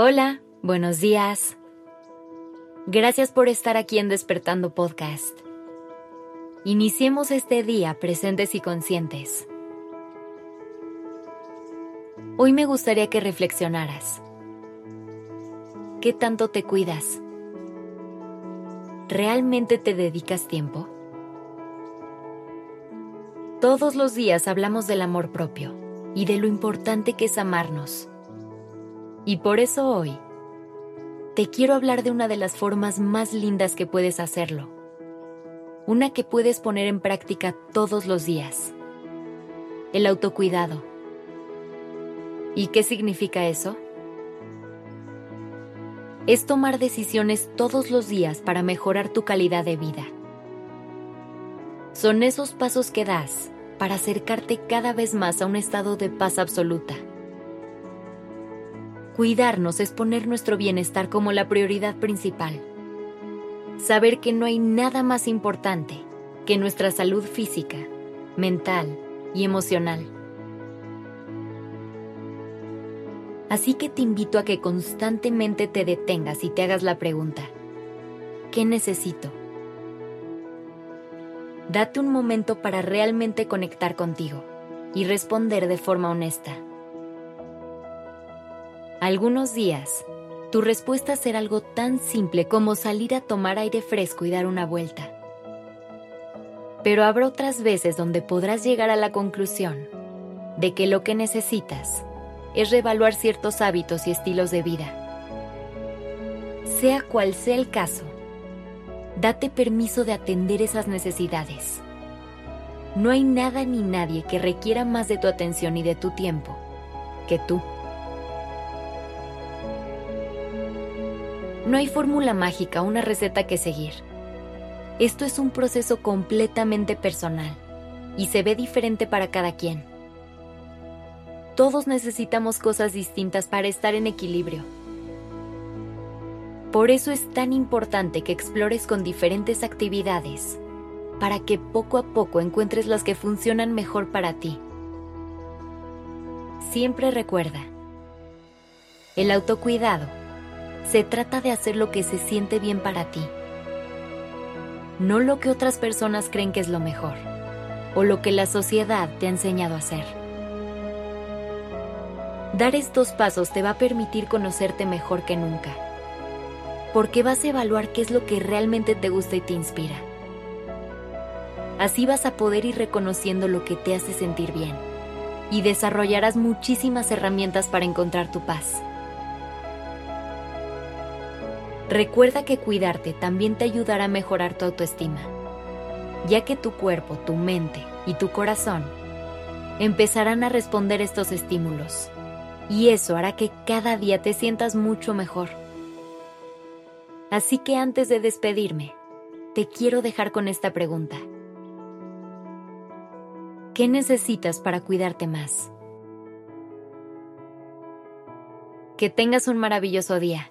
Hola, buenos días. Gracias por estar aquí en Despertando Podcast. Iniciemos este día presentes y conscientes. Hoy me gustaría que reflexionaras. ¿Qué tanto te cuidas? ¿Realmente te dedicas tiempo? Todos los días hablamos del amor propio y de lo importante que es amarnos. Y por eso hoy te quiero hablar de una de las formas más lindas que puedes hacerlo. Una que puedes poner en práctica todos los días. El autocuidado. ¿Y qué significa eso? Es tomar decisiones todos los días para mejorar tu calidad de vida. Son esos pasos que das para acercarte cada vez más a un estado de paz absoluta. Cuidarnos es poner nuestro bienestar como la prioridad principal. Saber que no hay nada más importante que nuestra salud física, mental y emocional. Así que te invito a que constantemente te detengas y te hagas la pregunta, ¿qué necesito? Date un momento para realmente conectar contigo y responder de forma honesta. Algunos días, tu respuesta será algo tan simple como salir a tomar aire fresco y dar una vuelta. Pero habrá otras veces donde podrás llegar a la conclusión de que lo que necesitas es reevaluar ciertos hábitos y estilos de vida. Sea cual sea el caso, date permiso de atender esas necesidades. No hay nada ni nadie que requiera más de tu atención y de tu tiempo que tú. No hay fórmula mágica, una receta que seguir. Esto es un proceso completamente personal y se ve diferente para cada quien. Todos necesitamos cosas distintas para estar en equilibrio por eso es tan importante que explores con diferentes actividades, para que poco a poco encuentres las que funcionan mejor para ti. Siempre recuerda, el autocuidado se trata de hacer lo que se siente bien para ti, no lo que otras personas creen que es lo mejor o lo que la sociedad te ha enseñado a hacer. Dar estos pasos te va a permitir conocerte mejor que nunca porque vas a evaluar qué es lo que realmente te gusta y te inspira. Así vas a poder ir reconociendo lo que te hace sentir bien y desarrollarás muchísimas herramientas para encontrar tu paz. Recuerda que cuidarte también te ayudará a mejorar tu autoestima, ya que tu cuerpo, tu mente y tu corazón empezarán a responder estos estímulos, y eso hará que cada día te sientas mucho mejor. Así que antes de despedirme, te quiero dejar con esta pregunta. ¿Qué necesitas para cuidarte más? Que tengas un maravilloso día.